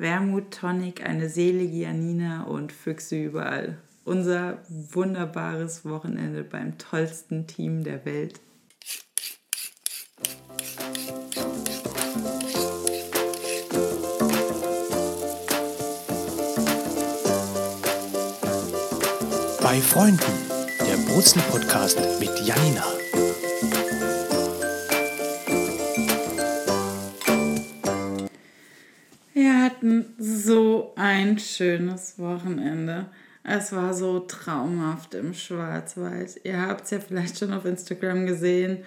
Wermut Tonic, eine selige Janina und Füchse überall. Unser wunderbares Wochenende beim tollsten Team der Welt. Bei Freunden, der Brutzel-Podcast mit Janina. Wir hatten so ein schönes Wochenende. Es war so traumhaft im Schwarzwald. Ihr habt es ja vielleicht schon auf Instagram gesehen.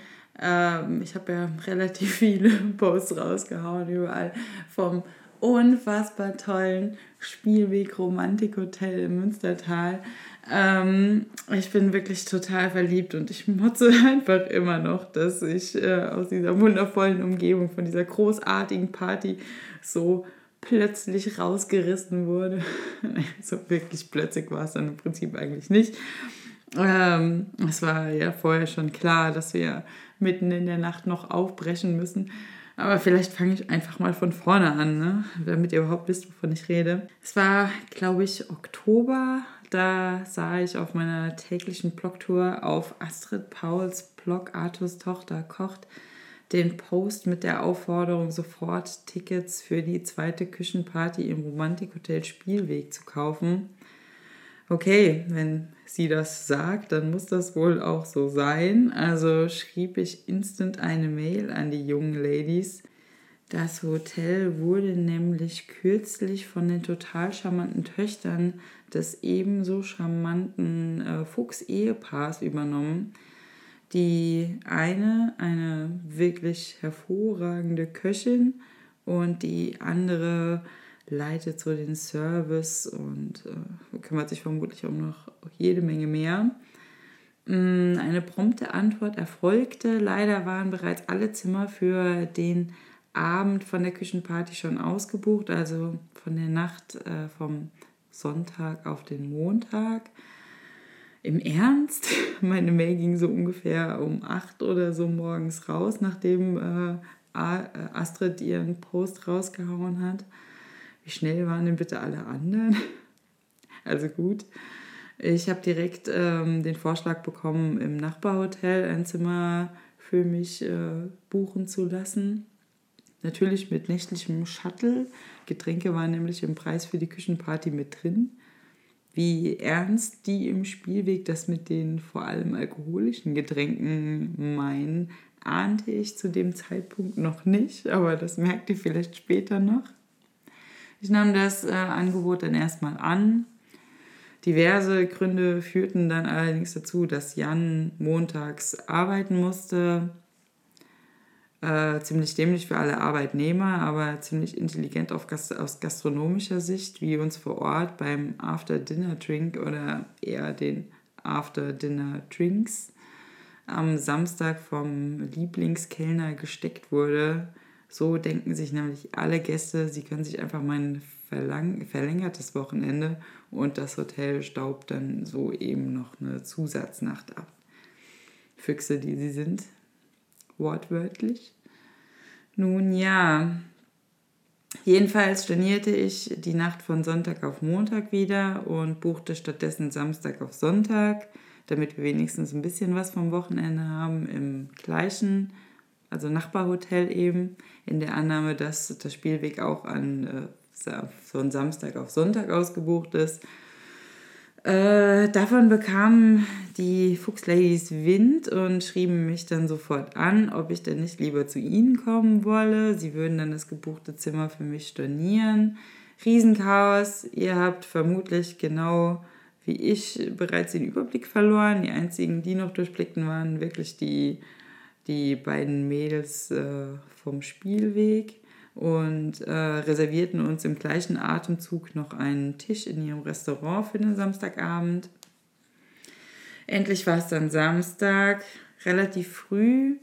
Ähm, ich habe ja relativ viele Posts rausgehauen überall vom unfassbar tollen Spielweg Romantikhotel im Münstertal. Ähm, ich bin wirklich total verliebt und ich motze einfach immer noch, dass ich äh, aus dieser wundervollen Umgebung, von dieser großartigen Party so plötzlich rausgerissen wurde. so wirklich plötzlich war es dann im Prinzip eigentlich nicht. Ähm, es war ja vorher schon klar, dass wir mitten in der Nacht noch aufbrechen müssen. Aber vielleicht fange ich einfach mal von vorne an, ne? damit ihr überhaupt wisst, wovon ich rede. Es war, glaube ich, Oktober da sah ich auf meiner täglichen Blogtour auf Astrid Pauls Blog Artus Tochter kocht den Post mit der Aufforderung, sofort Tickets für die zweite Küchenparty im Romantikhotel Spielweg zu kaufen. Okay, wenn sie das sagt, dann muss das wohl auch so sein. Also schrieb ich instant eine Mail an die jungen Ladies das Hotel wurde nämlich kürzlich von den total charmanten Töchtern des ebenso charmanten äh, Fuchs-Ehepaars übernommen. Die eine, eine wirklich hervorragende Köchin und die andere leitet so den Service und äh, kümmert sich vermutlich um noch jede Menge mehr. Mm, eine prompte Antwort erfolgte. Leider waren bereits alle Zimmer für den Abend von der Küchenparty schon ausgebucht, also von der Nacht äh, vom Sonntag auf den Montag. Im Ernst, meine Mail ging so ungefähr um 8 oder so morgens raus, nachdem äh, äh, Astrid ihren Post rausgehauen hat. Wie schnell waren denn bitte alle anderen? Also gut. Ich habe direkt ähm, den Vorschlag bekommen, im Nachbarhotel ein Zimmer für mich äh, buchen zu lassen. Natürlich mit nächtlichem Shuttle. Getränke waren nämlich im Preis für die Küchenparty mit drin. Wie ernst die im Spielweg das mit den vor allem alkoholischen Getränken meinen, ahnte ich zu dem Zeitpunkt noch nicht, aber das merkt ihr vielleicht später noch. Ich nahm das äh, Angebot dann erstmal an. Diverse Gründe führten dann allerdings dazu, dass Jan montags arbeiten musste äh, ziemlich dämlich für alle Arbeitnehmer, aber ziemlich intelligent auf Gast aus gastronomischer Sicht, wie uns vor Ort beim After-Dinner-Drink oder eher den After-Dinner-Drinks am Samstag vom Lieblingskellner gesteckt wurde. So denken sich nämlich alle Gäste, sie können sich einfach mal ein verlängertes Wochenende und das Hotel staubt dann so eben noch eine Zusatznacht ab. Füchse, die sie sind wortwörtlich. Nun ja, jedenfalls stornierte ich die Nacht von Sonntag auf Montag wieder und buchte stattdessen Samstag auf Sonntag, damit wir wenigstens ein bisschen was vom Wochenende haben im gleichen, also Nachbarhotel eben, in der Annahme, dass das Spielweg auch an äh, von Samstag auf Sonntag ausgebucht ist äh, davon bekamen die Fuchsladies Wind und schrieben mich dann sofort an, ob ich denn nicht lieber zu ihnen kommen wolle. Sie würden dann das gebuchte Zimmer für mich stornieren. Riesenchaos. Ihr habt vermutlich genau wie ich bereits den Überblick verloren. Die einzigen, die noch durchblickten, waren wirklich die, die beiden Mädels äh, vom Spielweg und äh, reservierten uns im gleichen Atemzug noch einen Tisch in ihrem Restaurant für den Samstagabend. Endlich war es dann Samstag, relativ früh,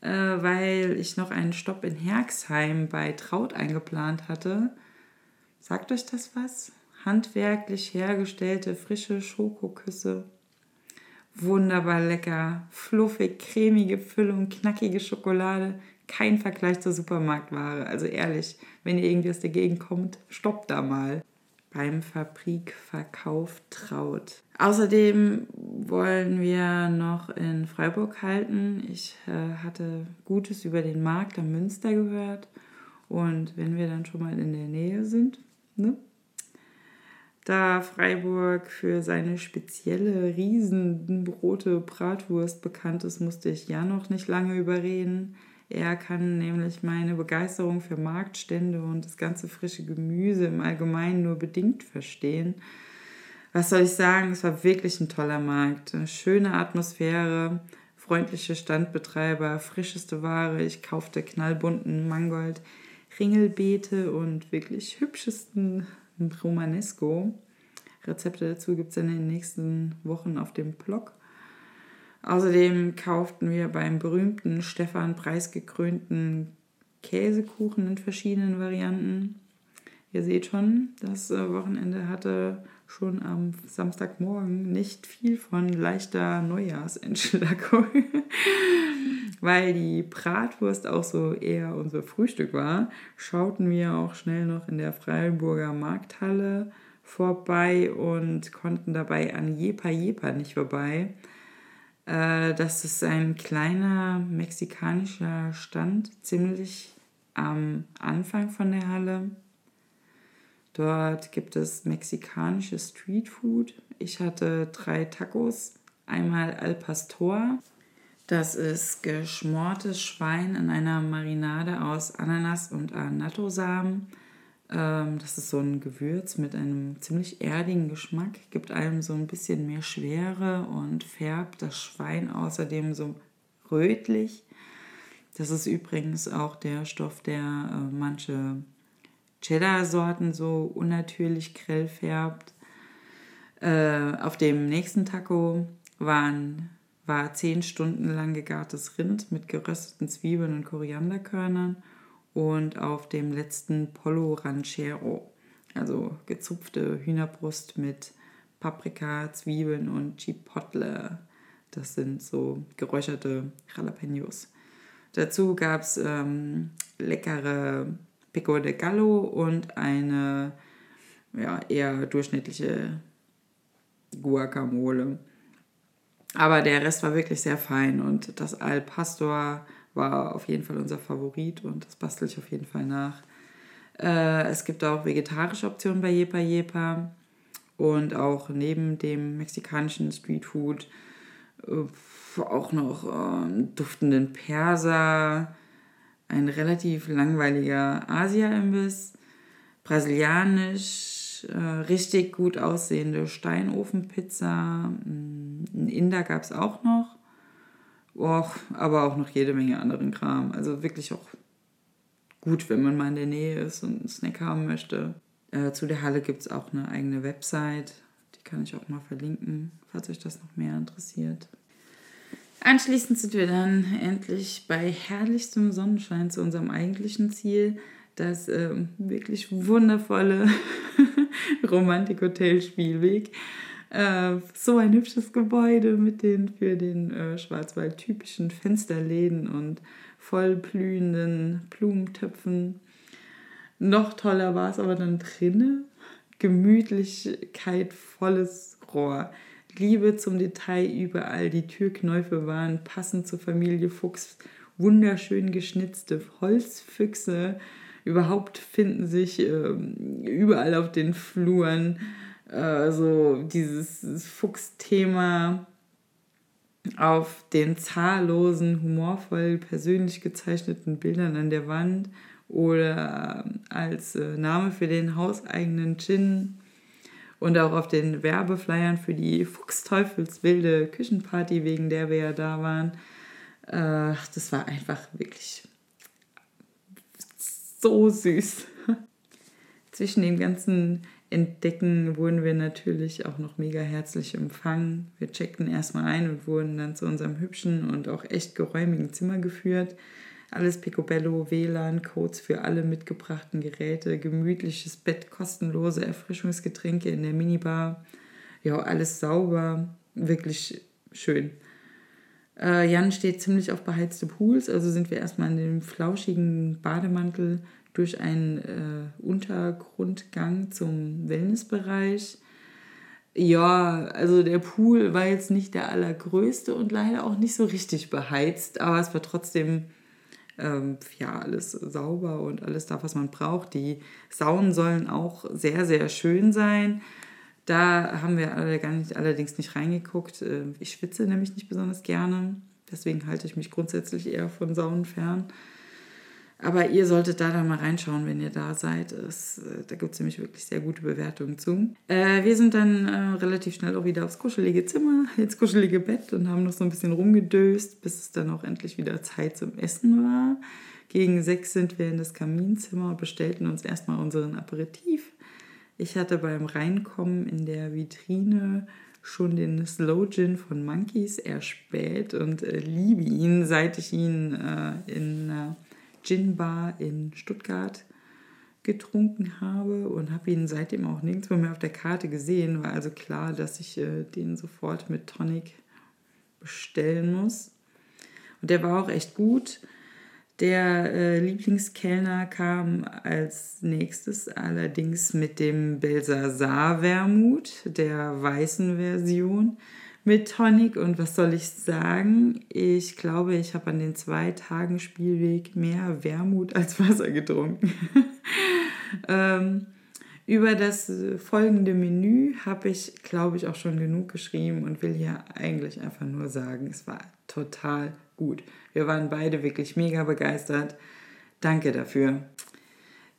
äh, weil ich noch einen Stopp in Herxheim bei Traut eingeplant hatte. Sagt euch das was? Handwerklich hergestellte frische Schokoküsse. Wunderbar lecker, fluffig, cremige Füllung, knackige Schokolade, kein Vergleich zur Supermarktware. Also ehrlich, wenn ihr irgendwie aus der Gegend kommt, stoppt da mal beim Fabrikverkauf traut. Außerdem wollen wir noch in Freiburg halten. Ich äh, hatte Gutes über den Markt am Münster gehört. Und wenn wir dann schon mal in der Nähe sind, ne? da Freiburg für seine spezielle riesenrote Bratwurst bekannt ist, musste ich ja noch nicht lange überreden. Er kann nämlich meine Begeisterung für Marktstände und das ganze frische Gemüse im Allgemeinen nur bedingt verstehen. Was soll ich sagen? Es war wirklich ein toller Markt. Eine schöne Atmosphäre, freundliche Standbetreiber, frischeste Ware. Ich kaufte knallbunten Mangold, Ringelbeete und wirklich hübschesten Romanesco. Rezepte dazu gibt es in den nächsten Wochen auf dem Blog. Außerdem kauften wir beim berühmten Stefan preisgekrönten Käsekuchen in verschiedenen Varianten. Ihr seht schon, das äh, Wochenende hatte schon am Samstagmorgen nicht viel von leichter Neujahrsentschlackung, weil die Bratwurst auch so eher unser Frühstück war. Schauten wir auch schnell noch in der Freiburger Markthalle vorbei und konnten dabei an Jepa Jepa nicht vorbei. Äh, das ist ein kleiner mexikanischer Stand, ziemlich am Anfang von der Halle. Dort gibt es mexikanisches Streetfood. Ich hatte drei Tacos. Einmal Al Pastor. Das ist geschmortes Schwein in einer Marinade aus Ananas und Annatto-Samen. Ähm, das ist so ein Gewürz mit einem ziemlich erdigen Geschmack, gibt einem so ein bisschen mehr Schwere und färbt das Schwein außerdem so rötlich. Das ist übrigens auch der Stoff, der äh, manche Cheddar-Sorten so unnatürlich grell färbt. Äh, auf dem nächsten Taco waren, war zehn Stunden lang gegartes Rind mit gerösteten Zwiebeln und Korianderkörnern und auf dem letzten Polo Ranchero, also gezupfte Hühnerbrust mit Paprika, Zwiebeln und Chipotle. Das sind so geräucherte Jalapenos. Dazu gab es ähm, leckere Pico de Gallo und eine ja, eher durchschnittliche Guacamole. Aber der Rest war wirklich sehr fein und das Al Pastor war auf jeden Fall unser Favorit und das bastel ich auf jeden Fall nach. Äh, es gibt auch vegetarische Optionen bei Jepa Jepa und auch neben dem mexikanischen Streetfood äh, auch noch äh, duftenden Perser, ein relativ langweiliger Asia-Imbiss, brasilianisch, äh, richtig gut aussehende Steinofenpizza, mm, ein Inder gab es auch noch Och, aber auch noch jede Menge anderen Kram. Also wirklich auch gut, wenn man mal in der Nähe ist und einen Snack haben möchte. Äh, zu der Halle gibt es auch eine eigene Website. Die kann ich auch mal verlinken, falls euch das noch mehr interessiert. Anschließend sind wir dann endlich bei herrlichstem Sonnenschein zu unserem eigentlichen Ziel, das äh, wirklich wundervolle Romantik-Hotel Spielweg. Äh, so ein hübsches Gebäude mit den für den äh, Schwarzwald typischen Fensterläden und vollblühenden Blumentöpfen. Noch toller war es aber dann drinnen. Gemütlichkeit, volles Rohr. Liebe zum Detail überall. Die Türknäufe waren passend zur Familie Fuchs. Wunderschön geschnitzte Holzfüchse. Überhaupt finden sich äh, überall auf den Fluren also dieses Fuchsthema auf den zahllosen, humorvoll persönlich gezeichneten Bildern an der Wand oder als äh, Name für den hauseigenen Gin und auch auf den Werbeflyern für die Fuchsteufelswilde Küchenparty, wegen der wir ja da waren. Äh, das war einfach wirklich so süß. Zwischen den ganzen entdecken, wurden wir natürlich auch noch mega herzlich empfangen. Wir checkten erstmal ein und wurden dann zu unserem hübschen und auch echt geräumigen Zimmer geführt. Alles Picobello, WLAN, Codes für alle mitgebrachten Geräte, gemütliches Bett, kostenlose Erfrischungsgetränke in der Minibar. Ja, alles sauber, wirklich schön. Äh, Jan steht ziemlich auf beheizte Pools, also sind wir erstmal in dem flauschigen Bademantel durch einen äh, Untergrundgang zum Wellnessbereich. Ja, also der Pool war jetzt nicht der allergrößte und leider auch nicht so richtig beheizt, aber es war trotzdem ähm, ja alles sauber und alles da, was man braucht. Die Saunen sollen auch sehr, sehr schön sein. Da haben wir allerdings nicht reingeguckt. Äh, ich schwitze nämlich nicht besonders gerne. Deswegen halte ich mich grundsätzlich eher von Saunen fern. Aber ihr solltet da dann mal reinschauen, wenn ihr da seid. Es, äh, da gibt es nämlich wirklich sehr gute Bewertungen zu. Äh, wir sind dann äh, relativ schnell auch wieder aufs kuschelige Zimmer, ins kuschelige Bett und haben noch so ein bisschen rumgedöst, bis es dann auch endlich wieder Zeit zum Essen war. Gegen sechs sind wir in das Kaminzimmer und bestellten uns erstmal unseren Aperitif. Ich hatte beim Reinkommen in der Vitrine schon den Slow Gin von Monkeys erspäht und äh, liebe ihn, seit ich ihn äh, in einer Gin Bar in Stuttgart getrunken habe und habe ihn seitdem auch nirgendwo mehr auf der Karte gesehen. War also klar, dass ich äh, den sofort mit Tonic bestellen muss. Und der war auch echt gut. Der äh, Lieblingskellner kam als nächstes allerdings mit dem Belsasar Wermut, der weißen Version mit Tonic. Und was soll ich sagen? Ich glaube, ich habe an den zwei Tagen Spielweg mehr Wermut als Wasser getrunken. ähm, über das folgende Menü habe ich, glaube ich, auch schon genug geschrieben und will hier eigentlich einfach nur sagen, es war total gut. Wir waren beide wirklich mega begeistert. Danke dafür.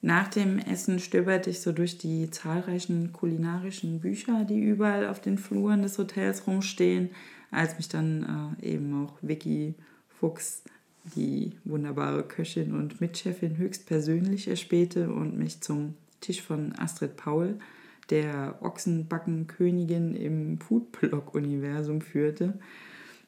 Nach dem Essen stöberte ich so durch die zahlreichen kulinarischen Bücher, die überall auf den Fluren des Hotels rumstehen, als mich dann äh, eben auch Vicky Fuchs, die wunderbare Köchin und Mitchefin, höchstpersönlich erspähte und mich zum Tisch von Astrid Paul, der Ochsenbackenkönigin im Foodblog-Universum führte.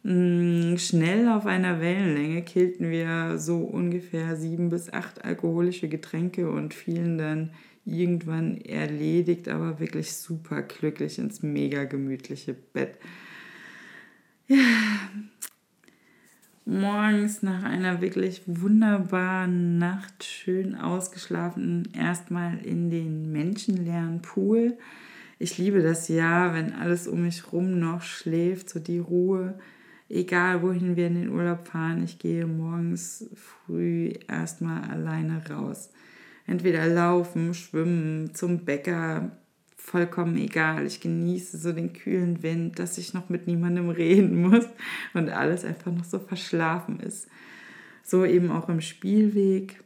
Mm, schnell auf einer Wellenlänge killten wir so ungefähr sieben bis acht alkoholische Getränke und fielen dann irgendwann erledigt, aber wirklich super glücklich ins mega gemütliche Bett. Ja. Morgens nach einer wirklich wunderbaren Nacht, schön ausgeschlafen, erstmal in den menschenleeren Pool. Ich liebe das ja, wenn alles um mich rum noch schläft, so die Ruhe egal wohin wir in den Urlaub fahren, ich gehe morgens früh erstmal alleine raus. Entweder laufen, schwimmen, zum Bäcker, vollkommen egal. Ich genieße so den kühlen Wind, dass ich noch mit niemandem reden muss und alles einfach noch so verschlafen ist. So eben auch im Spielweg.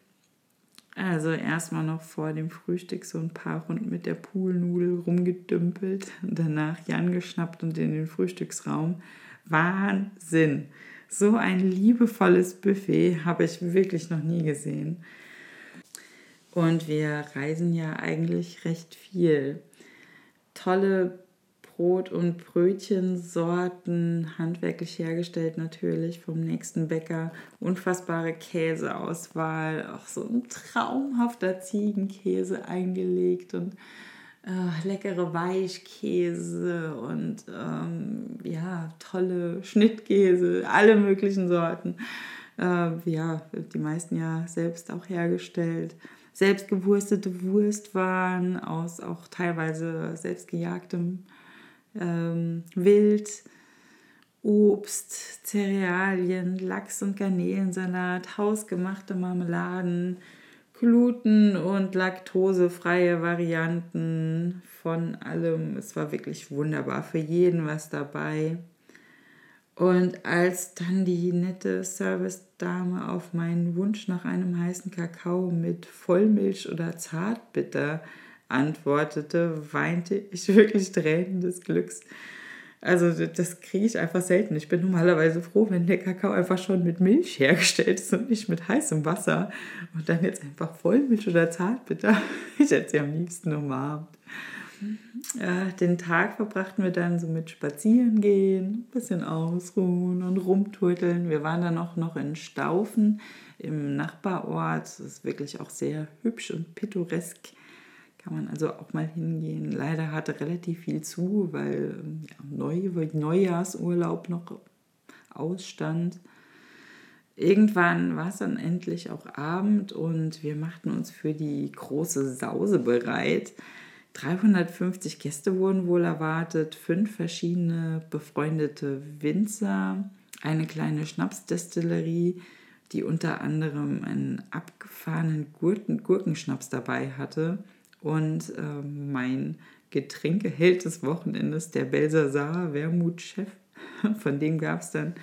Also erstmal noch vor dem Frühstück so ein paar Runden mit der Poolnudel rumgedümpelt, danach Jan geschnappt und in den Frühstücksraum Wahnsinn. So ein liebevolles Buffet habe ich wirklich noch nie gesehen. Und wir reisen ja eigentlich recht viel. Tolle Brot- und Brötchensorten, handwerklich hergestellt natürlich vom nächsten Bäcker. Unfassbare Käseauswahl, auch so ein traumhafter Ziegenkäse eingelegt und äh, leckere Weichkäse und ähm, ja, tolle Schnittkäse, alle möglichen Sorten. Äh, ja, die meisten ja selbst auch hergestellt. Selbstgewurstete Wurstwaren aus auch teilweise selbstgejagtem ähm, Wild. Obst, Cerealien, Lachs- und Garnelensalat, hausgemachte Marmeladen, gluten- und laktosefreie Varianten von allem. Es war wirklich wunderbar, für jeden was dabei. Und als dann die nette Service-Dame auf meinen Wunsch nach einem heißen Kakao mit Vollmilch oder Zartbitter antwortete, weinte ich wirklich Tränen des Glücks. Also das kriege ich einfach selten. Ich bin normalerweise froh, wenn der Kakao einfach schon mit Milch hergestellt ist und nicht mit heißem Wasser. Und dann jetzt einfach Vollmilch oder Zartbitter. Ich hätte sie am liebsten umarmt. Ja, den Tag verbrachten wir dann so mit Spazierengehen, ein bisschen ausruhen und rumturteln. Wir waren dann auch noch in Staufen im Nachbarort. Das ist wirklich auch sehr hübsch und pittoresk. Kann man also auch mal hingehen. Leider hatte relativ viel zu, weil ja, Neu Neujahrsurlaub noch ausstand. Irgendwann war es dann endlich auch Abend und wir machten uns für die große Sause bereit. 350 Gäste wurden wohl erwartet, fünf verschiedene befreundete Winzer, eine kleine Schnapsdestillerie, die unter anderem einen abgefahrenen Gurken Gurkenschnaps dabei hatte und äh, mein Getränkeheld des Wochenendes, der Belsasar Wermutchef. Von dem gab es dann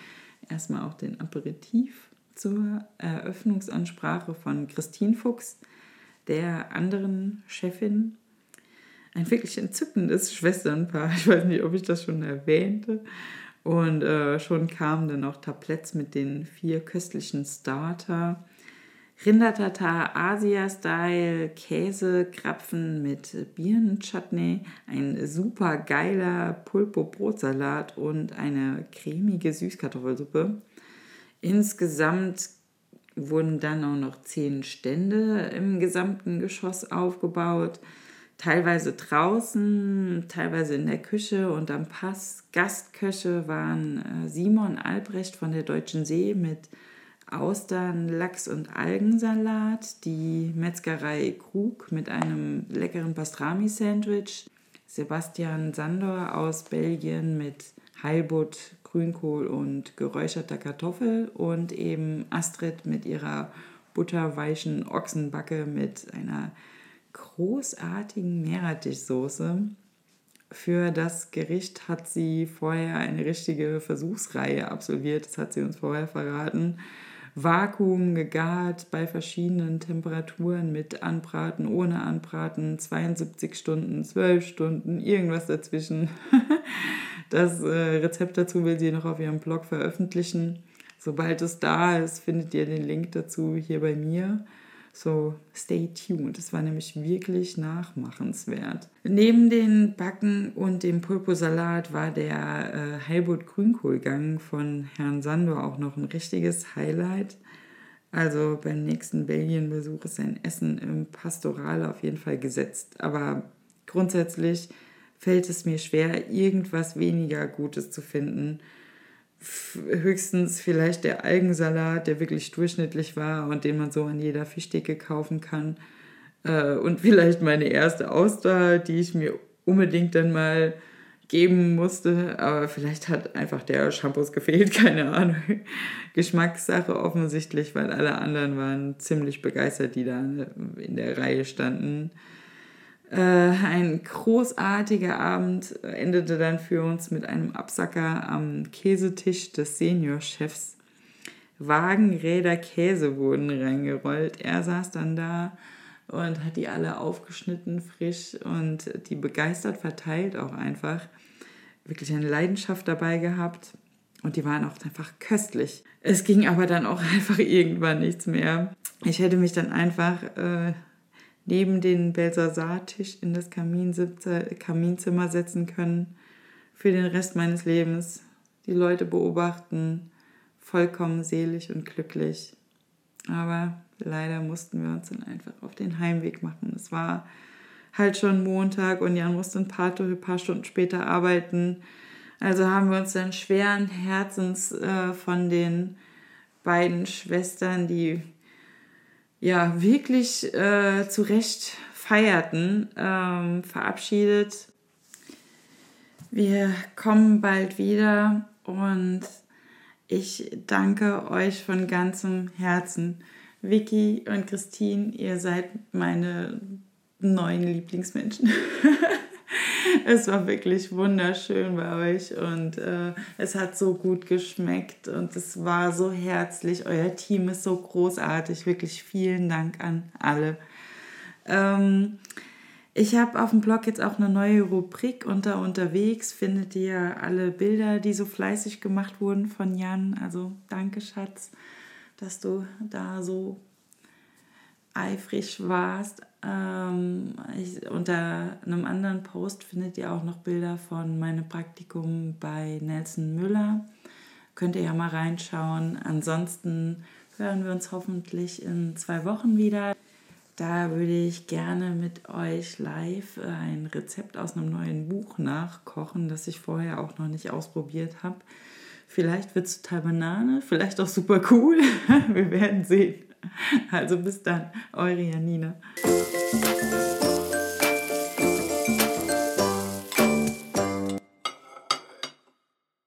erstmal auch den Aperitif zur Eröffnungsansprache von Christine Fuchs, der anderen Chefin. Ein wirklich entzückendes Schwesternpaar. Ich weiß nicht, ob ich das schon erwähnte. Und äh, schon kamen dann auch Tabletts mit den vier köstlichen Starter. Rindertatar Asia-Style, Käsekrapfen mit Birnenchutney, ein super geiler Pulpo-Brotsalat und eine cremige Süßkartoffelsuppe. Insgesamt wurden dann auch noch zehn Stände im gesamten Geschoss aufgebaut. Teilweise draußen, teilweise in der Küche und am Pass. Gastköche waren äh, Simon Albrecht von der Deutschen See mit Austern, Lachs und Algensalat, die Metzgerei Krug mit einem leckeren Pastrami-Sandwich, Sebastian Sandor aus Belgien mit Heilbutt, Grünkohl und geräucherter Kartoffel und eben Astrid mit ihrer butterweichen Ochsenbacke mit einer großartigen Meerrettichsoße. Für das Gericht hat sie vorher eine richtige Versuchsreihe absolviert, das hat sie uns vorher verraten. Vakuum gegart bei verschiedenen Temperaturen mit Anbraten, ohne Anbraten, 72 Stunden, 12 Stunden, irgendwas dazwischen. Das äh, Rezept dazu will sie noch auf ihrem Blog veröffentlichen. Sobald es da ist, findet ihr den Link dazu hier bei mir. So, stay tuned. Das war nämlich wirklich nachmachenswert. Neben den Backen und dem Pulposalat war der äh, Heilbutt Grünkohlgang von Herrn Sandor auch noch ein richtiges Highlight. Also beim nächsten Belgien-Besuch ist sein Essen im Pastoral auf jeden Fall gesetzt. Aber grundsätzlich fällt es mir schwer, irgendwas weniger Gutes zu finden höchstens vielleicht der Algensalat, der wirklich durchschnittlich war und den man so an jeder Fischdecke kaufen kann. Äh, und vielleicht meine erste Auster, die ich mir unbedingt dann mal geben musste. Aber vielleicht hat einfach der Shampoos gefehlt, keine Ahnung. Geschmackssache offensichtlich, weil alle anderen waren ziemlich begeistert, die da in der Reihe standen. Äh, ein großartiger Abend endete dann für uns mit einem Absacker am Käsetisch des Seniorchefs. Wagenräder Käse wurden reingerollt. Er saß dann da und hat die alle aufgeschnitten, frisch und die begeistert verteilt auch einfach. Wirklich eine Leidenschaft dabei gehabt und die waren auch einfach köstlich. Es ging aber dann auch einfach irgendwann nichts mehr. Ich hätte mich dann einfach äh, neben den Belsasar-Tisch in das Kaminzimmer setzen können für den Rest meines Lebens, die Leute beobachten, vollkommen selig und glücklich. Aber leider mussten wir uns dann einfach auf den Heimweg machen. Es war halt schon Montag und Jan musste ein paar, ein paar Stunden später arbeiten. Also haben wir uns dann schweren Herzens äh, von den beiden Schwestern, die ja wirklich äh, zu Recht feierten, ähm, verabschiedet. Wir kommen bald wieder und ich danke euch von ganzem Herzen. Vicky und Christine, ihr seid meine neuen Lieblingsmenschen. es war wirklich wunderschön bei euch und äh, es hat so gut geschmeckt und es war so herzlich. Euer Team ist so großartig. Wirklich vielen Dank an alle. Ähm, ich habe auf dem Blog jetzt auch eine neue Rubrik unter unterwegs. Findet ihr alle Bilder, die so fleißig gemacht wurden von Jan. Also danke, Schatz, dass du da so eifrig warst. Ähm, ich, unter einem anderen Post findet ihr auch noch Bilder von meinem Praktikum bei Nelson Müller. Könnt ihr ja mal reinschauen. Ansonsten hören wir uns hoffentlich in zwei Wochen wieder. Da würde ich gerne mit euch live ein Rezept aus einem neuen Buch nachkochen, das ich vorher auch noch nicht ausprobiert habe. Vielleicht wird es total Banane, vielleicht auch super cool. Wir werden sehen. Also bis dann, eure Janina.